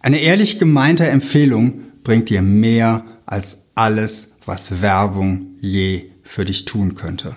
Eine ehrlich gemeinte Empfehlung bringt dir mehr als alles, was Werbung je für dich tun könnte.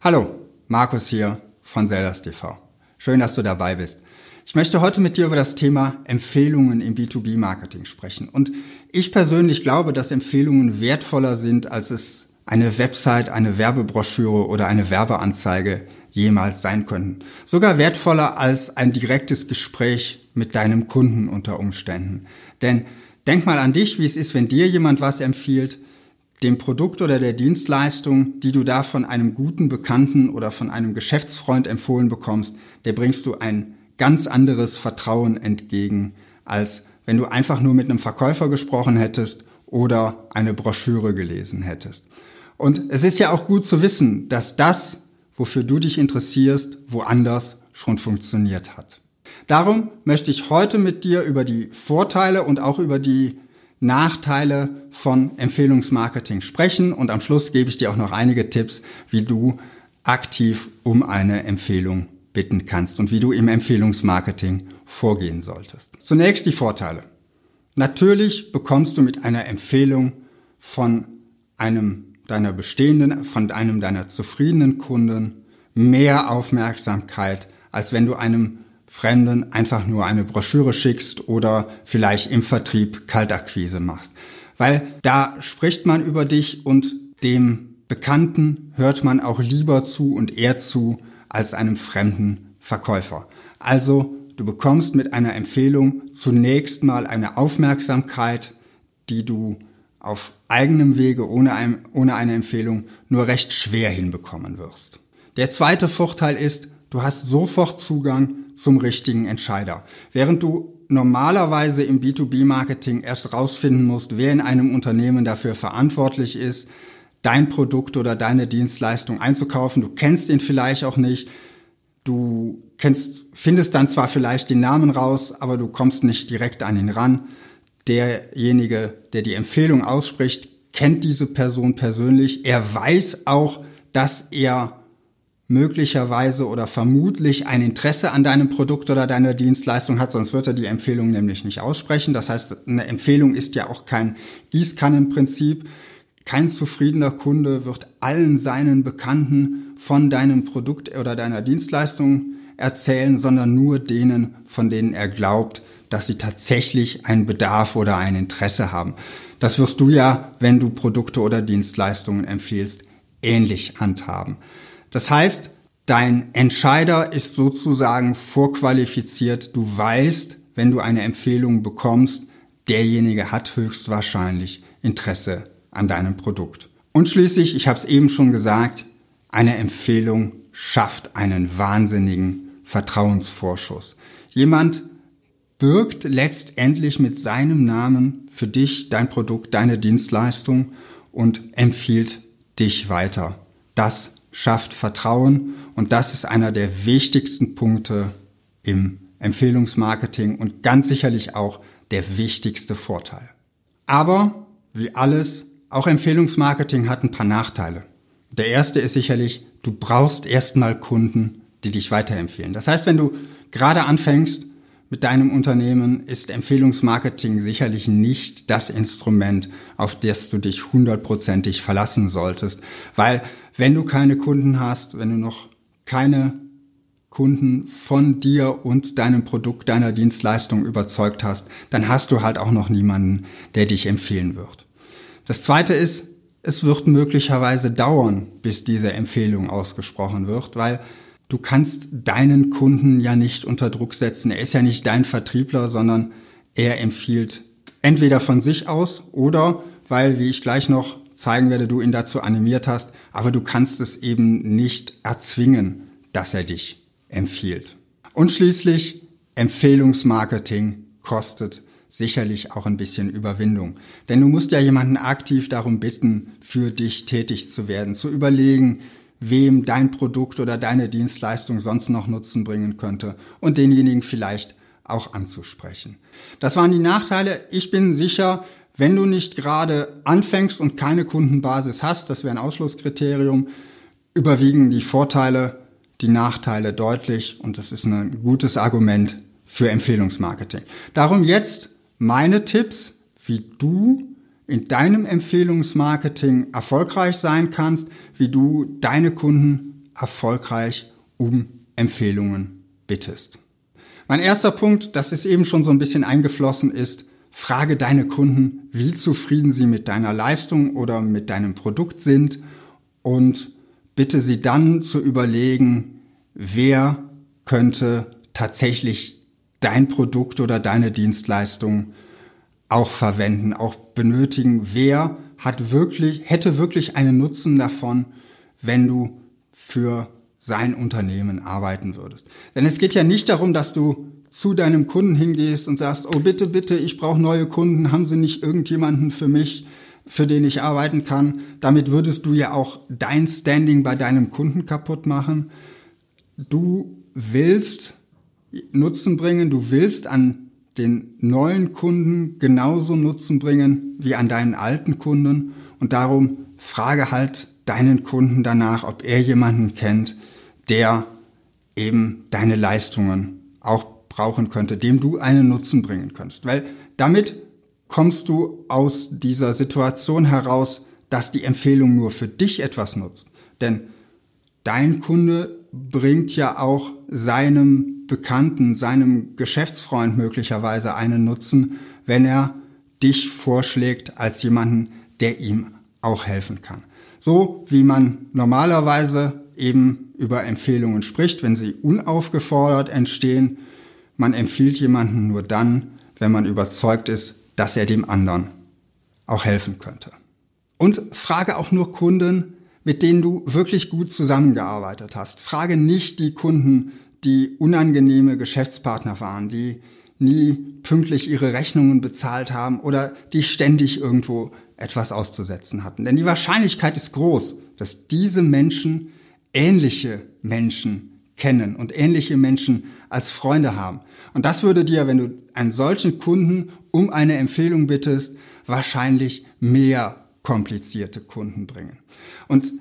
Hallo, Markus hier von Zeldas TV. Schön, dass du dabei bist. Ich möchte heute mit dir über das Thema Empfehlungen im B2B-Marketing sprechen. Und ich persönlich glaube, dass Empfehlungen wertvoller sind, als es eine Website, eine Werbebroschüre oder eine Werbeanzeige jemals sein könnten. Sogar wertvoller als ein direktes Gespräch mit deinem Kunden unter Umständen. Denn denk mal an dich, wie es ist, wenn dir jemand was empfiehlt, dem Produkt oder der Dienstleistung, die du da von einem guten Bekannten oder von einem Geschäftsfreund empfohlen bekommst, der bringst du ein ganz anderes Vertrauen entgegen, als wenn du einfach nur mit einem Verkäufer gesprochen hättest oder eine Broschüre gelesen hättest. Und es ist ja auch gut zu wissen, dass das, wofür du dich interessierst, woanders schon funktioniert hat. Darum möchte ich heute mit dir über die Vorteile und auch über die Nachteile von Empfehlungsmarketing sprechen und am Schluss gebe ich dir auch noch einige Tipps, wie du aktiv um eine Empfehlung bitten kannst und wie du im Empfehlungsmarketing vorgehen solltest. Zunächst die Vorteile. Natürlich bekommst du mit einer Empfehlung von einem deiner bestehenden, von einem deiner zufriedenen Kunden mehr Aufmerksamkeit, als wenn du einem Fremden einfach nur eine Broschüre schickst oder vielleicht im Vertrieb Kaltakquise machst. Weil da spricht man über dich und dem Bekannten hört man auch lieber zu und eher zu, als einem fremden Verkäufer. Also du bekommst mit einer Empfehlung zunächst mal eine Aufmerksamkeit, die du auf eigenem Wege ohne, ein, ohne eine Empfehlung nur recht schwer hinbekommen wirst. Der zweite Vorteil ist, du hast sofort Zugang zum richtigen Entscheider. Während du normalerweise im B2B-Marketing erst rausfinden musst, wer in einem Unternehmen dafür verantwortlich ist, dein Produkt oder deine Dienstleistung einzukaufen. Du kennst ihn vielleicht auch nicht. Du kennst, findest dann zwar vielleicht den Namen raus, aber du kommst nicht direkt an ihn ran. Derjenige, der die Empfehlung ausspricht, kennt diese Person persönlich. Er weiß auch, dass er möglicherweise oder vermutlich ein Interesse an deinem Produkt oder deiner Dienstleistung hat, sonst wird er die Empfehlung nämlich nicht aussprechen. Das heißt, eine Empfehlung ist ja auch kein Gießkannenprinzip. Kein zufriedener Kunde wird allen seinen Bekannten von deinem Produkt oder deiner Dienstleistung erzählen, sondern nur denen, von denen er glaubt, dass sie tatsächlich einen Bedarf oder ein Interesse haben. Das wirst du ja, wenn du Produkte oder Dienstleistungen empfiehlst, ähnlich handhaben. Das heißt, dein Entscheider ist sozusagen vorqualifiziert. Du weißt, wenn du eine Empfehlung bekommst, derjenige hat höchstwahrscheinlich Interesse an deinem Produkt. Und schließlich, ich habe es eben schon gesagt, eine Empfehlung schafft einen wahnsinnigen Vertrauensvorschuss. Jemand birgt letztendlich mit seinem Namen für dich dein Produkt, deine Dienstleistung und empfiehlt dich weiter. Das schafft Vertrauen und das ist einer der wichtigsten Punkte im Empfehlungsmarketing und ganz sicherlich auch der wichtigste Vorteil. Aber wie alles auch Empfehlungsmarketing hat ein paar Nachteile. Der erste ist sicherlich, du brauchst erstmal Kunden, die dich weiterempfehlen. Das heißt, wenn du gerade anfängst mit deinem Unternehmen, ist Empfehlungsmarketing sicherlich nicht das Instrument, auf das du dich hundertprozentig verlassen solltest. Weil wenn du keine Kunden hast, wenn du noch keine Kunden von dir und deinem Produkt, deiner Dienstleistung überzeugt hast, dann hast du halt auch noch niemanden, der dich empfehlen wird. Das zweite ist, es wird möglicherweise dauern, bis diese Empfehlung ausgesprochen wird, weil du kannst deinen Kunden ja nicht unter Druck setzen. Er ist ja nicht dein Vertriebler, sondern er empfiehlt entweder von sich aus oder weil, wie ich gleich noch zeigen werde, du ihn dazu animiert hast, aber du kannst es eben nicht erzwingen, dass er dich empfiehlt. Und schließlich, Empfehlungsmarketing kostet sicherlich auch ein bisschen Überwindung. Denn du musst ja jemanden aktiv darum bitten, für dich tätig zu werden, zu überlegen, wem dein Produkt oder deine Dienstleistung sonst noch Nutzen bringen könnte und denjenigen vielleicht auch anzusprechen. Das waren die Nachteile. Ich bin sicher, wenn du nicht gerade anfängst und keine Kundenbasis hast, das wäre ein Ausschlusskriterium, überwiegen die Vorteile, die Nachteile deutlich und das ist ein gutes Argument für Empfehlungsmarketing. Darum jetzt meine Tipps, wie du in deinem Empfehlungsmarketing erfolgreich sein kannst, wie du deine Kunden erfolgreich um Empfehlungen bittest. Mein erster Punkt, das ist eben schon so ein bisschen eingeflossen, ist, frage deine Kunden, wie zufrieden sie mit deiner Leistung oder mit deinem Produkt sind und bitte sie dann zu überlegen, wer könnte tatsächlich dein Produkt oder deine Dienstleistung auch verwenden, auch benötigen. Wer hat wirklich, hätte wirklich einen Nutzen davon, wenn du für sein Unternehmen arbeiten würdest. Denn es geht ja nicht darum, dass du zu deinem Kunden hingehst und sagst, oh bitte, bitte, ich brauche neue Kunden, haben Sie nicht irgendjemanden für mich, für den ich arbeiten kann? Damit würdest du ja auch dein Standing bei deinem Kunden kaputt machen. Du willst Nutzen bringen, du willst an den neuen Kunden genauso Nutzen bringen wie an deinen alten Kunden und darum frage halt deinen Kunden danach, ob er jemanden kennt, der eben deine Leistungen auch brauchen könnte, dem du einen Nutzen bringen kannst. Weil damit kommst du aus dieser Situation heraus, dass die Empfehlung nur für dich etwas nutzt. Denn dein Kunde bringt ja auch seinem Bekannten, seinem Geschäftsfreund möglicherweise einen Nutzen, wenn er dich vorschlägt als jemanden, der ihm auch helfen kann. So wie man normalerweise eben über Empfehlungen spricht, wenn sie unaufgefordert entstehen. Man empfiehlt jemanden nur dann, wenn man überzeugt ist, dass er dem anderen auch helfen könnte. Und frage auch nur Kunden, mit denen du wirklich gut zusammengearbeitet hast. Frage nicht die Kunden, die unangenehme Geschäftspartner waren, die nie pünktlich ihre Rechnungen bezahlt haben oder die ständig irgendwo etwas auszusetzen hatten. Denn die Wahrscheinlichkeit ist groß, dass diese Menschen ähnliche Menschen kennen und ähnliche Menschen als Freunde haben. Und das würde dir, wenn du einen solchen Kunden um eine Empfehlung bittest, wahrscheinlich mehr komplizierte Kunden bringen. Und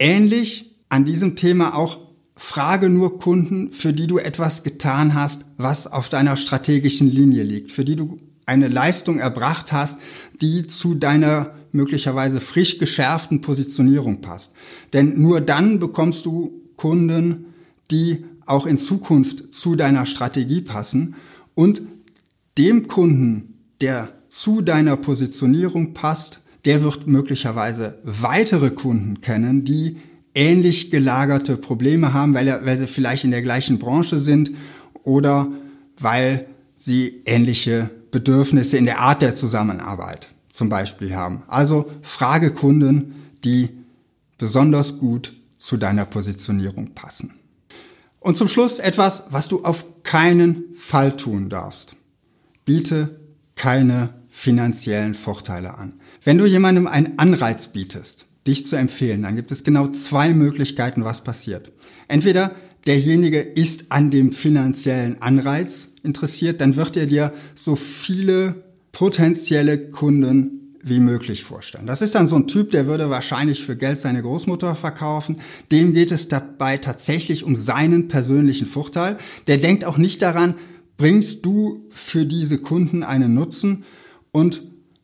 ähnlich an diesem Thema auch frage nur Kunden, für die du etwas getan hast, was auf deiner strategischen Linie liegt, für die du eine Leistung erbracht hast, die zu deiner möglicherweise frisch geschärften Positionierung passt. Denn nur dann bekommst du Kunden, die auch in Zukunft zu deiner Strategie passen und dem Kunden, der zu deiner Positionierung passt, der wird möglicherweise weitere Kunden kennen, die ähnlich gelagerte Probleme haben, weil, er, weil sie vielleicht in der gleichen Branche sind oder weil sie ähnliche Bedürfnisse in der Art der Zusammenarbeit zum Beispiel haben. Also frage Kunden, die besonders gut zu deiner Positionierung passen. Und zum Schluss etwas, was du auf keinen Fall tun darfst. Biete keine finanziellen Vorteile an. Wenn du jemandem einen Anreiz bietest, dich zu empfehlen, dann gibt es genau zwei Möglichkeiten, was passiert. Entweder derjenige ist an dem finanziellen Anreiz interessiert, dann wird er dir so viele potenzielle Kunden wie möglich vorstellen. Das ist dann so ein Typ, der würde wahrscheinlich für Geld seine Großmutter verkaufen. Dem geht es dabei tatsächlich um seinen persönlichen Vorteil. Der denkt auch nicht daran, bringst du für diese Kunden einen Nutzen und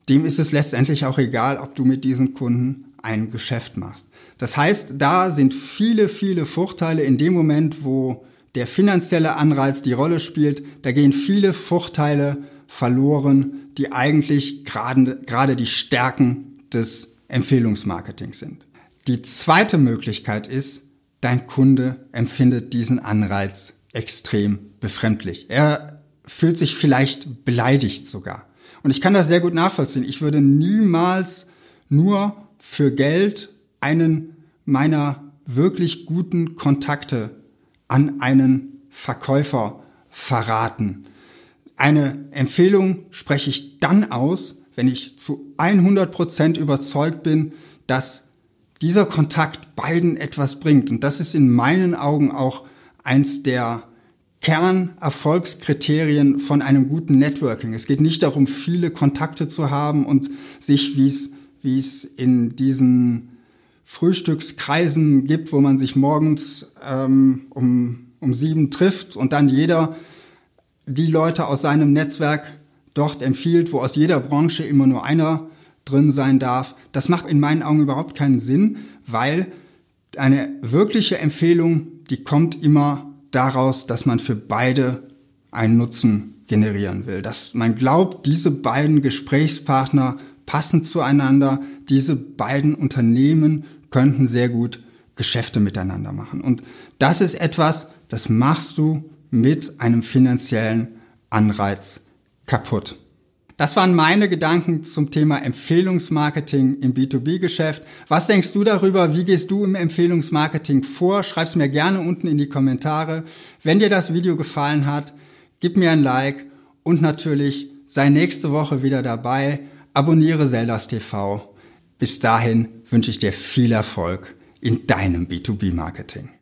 dem ist es letztendlich auch egal, ob du mit diesen Kunden ein Geschäft machst. Das heißt, da sind viele, viele Vorteile in dem Moment, wo der finanzielle Anreiz die Rolle spielt. Da gehen viele Vorteile verloren, die eigentlich gerade, gerade die Stärken des Empfehlungsmarketings sind. Die zweite Möglichkeit ist, dein Kunde empfindet diesen Anreiz extrem befremdlich. Er fühlt sich vielleicht beleidigt sogar. Und ich kann das sehr gut nachvollziehen. Ich würde niemals nur für Geld einen meiner wirklich guten Kontakte an einen Verkäufer verraten. Eine Empfehlung spreche ich dann aus, wenn ich zu 100 Prozent überzeugt bin, dass dieser Kontakt beiden etwas bringt. Und das ist in meinen Augen auch eins der Kernerfolgskriterien von einem guten Networking. Es geht nicht darum, viele Kontakte zu haben und sich, wie es, wie es in diesen Frühstückskreisen gibt, wo man sich morgens ähm, um, um sieben trifft und dann jeder die Leute aus seinem Netzwerk dort empfiehlt, wo aus jeder Branche immer nur einer drin sein darf. Das macht in meinen Augen überhaupt keinen Sinn, weil eine wirkliche Empfehlung, die kommt immer daraus, dass man für beide einen Nutzen generieren will. Dass man glaubt, diese beiden Gesprächspartner passen zueinander, diese beiden Unternehmen könnten sehr gut Geschäfte miteinander machen. Und das ist etwas, das machst du mit einem finanziellen Anreiz kaputt. Das waren meine Gedanken zum Thema Empfehlungsmarketing im B2B-Geschäft. Was denkst du darüber? Wie gehst du im Empfehlungsmarketing vor? Schreib's mir gerne unten in die Kommentare. Wenn dir das Video gefallen hat, gib mir ein Like und natürlich sei nächste Woche wieder dabei. Abonniere Zeldas TV. Bis dahin wünsche ich dir viel Erfolg in deinem B2B-Marketing.